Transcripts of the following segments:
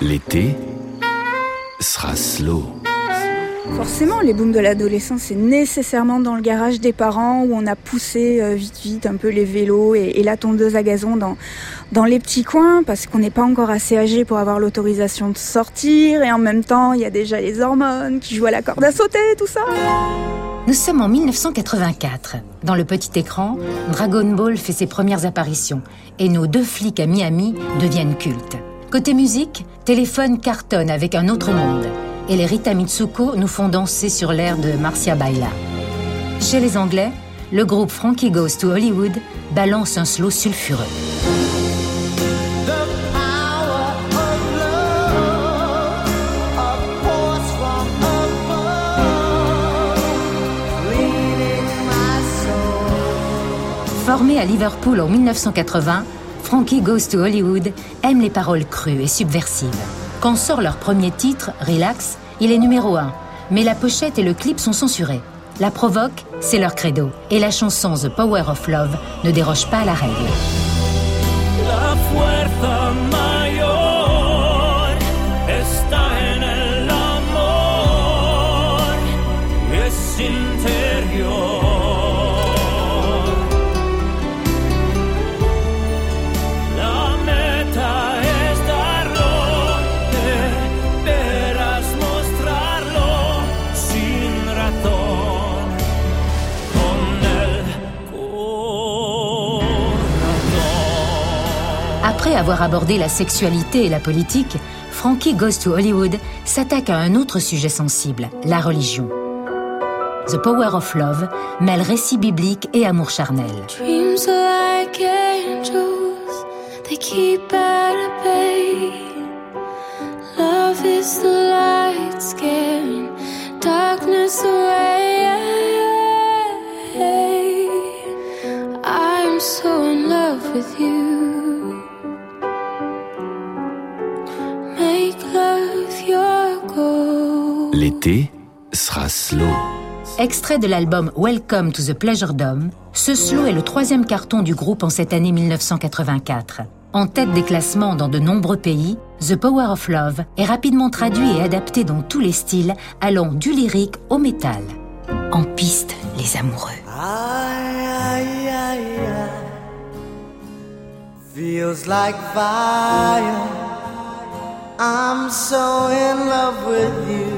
L'été sera slow. Forcément, les booms de l'adolescence, c'est nécessairement dans le garage des parents où on a poussé euh, vite vite un peu les vélos et, la tondeuse à gazon dans, dans les petits coins parce qu'on n'est pas encore assez âgé pour avoir l'autorisation de sortir et en même temps, il y a déjà les hormones qui jouent à la corde à sauter, tout ça. Nous sommes en 1984. Dans le petit écran, Dragon Ball fait ses premières apparitions et nos deux flics à Miami deviennent cultes. Côté musique, Téléphone cartonne avec un autre monde et les Rita Mitsuko nous font danser sur l'air de Marcia Baila. Chez les Anglais, le groupe Frankie Goes to Hollywood balance un slow sulfureux. Formé à Liverpool en 1980, Frankie Goes to Hollywood aime les paroles crues et subversives. Quand sort leur premier titre, Relax, il est numéro 1, mais la pochette et le clip sont censurés. La provoque, c'est leur credo, et la chanson The Power of Love ne déroge pas à la règle. Après avoir abordé la sexualité et la politique, Frankie Goes to Hollywood s'attaque à un autre sujet sensible, la religion. The Power of Love mêle récit biblique et amour charnel. Dreams are like angels, they keep at bay. Love is the light scaring darkness away. I'm so in love with you. L'été sera slow. Extrait de l'album Welcome to the Pleasure Dome, ce slow est le troisième carton du groupe en cette année 1984. En tête des classements dans de nombreux pays, The Power of Love est rapidement traduit et adapté dans tous les styles, allant du lyrique au métal. En piste, les amoureux. Feels like fire. I'm so in love with you.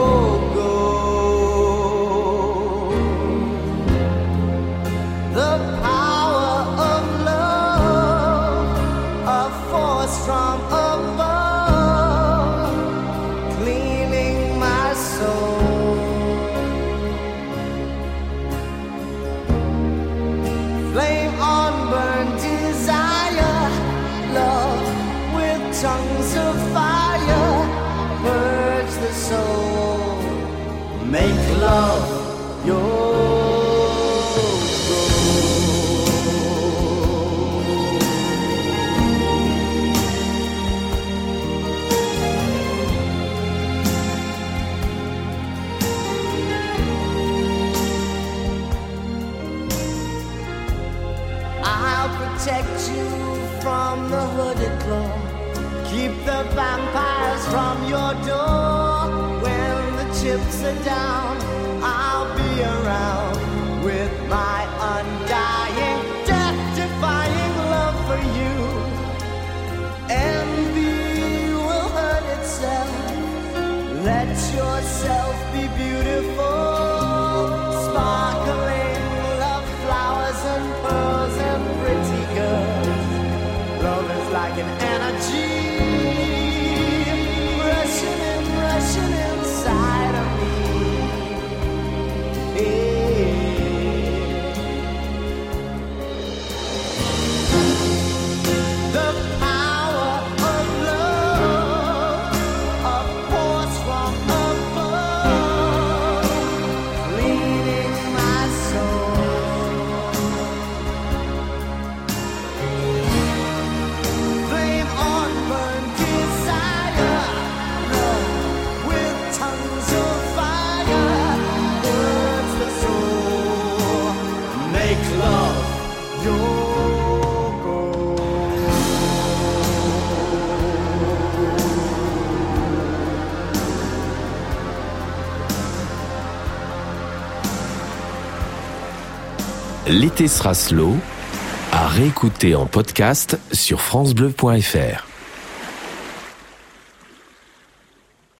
Make love your protect you from the hooded claw. Keep the vampires from your door chips are down, I'll be around with my undying, death-defying love for you. Envy will hurt itself. Let yourself be beautiful, sparkling love, flowers and pearls and pretty girls. Love is like an energy. L'été sera slow à réécouter en podcast sur francebleu.fr.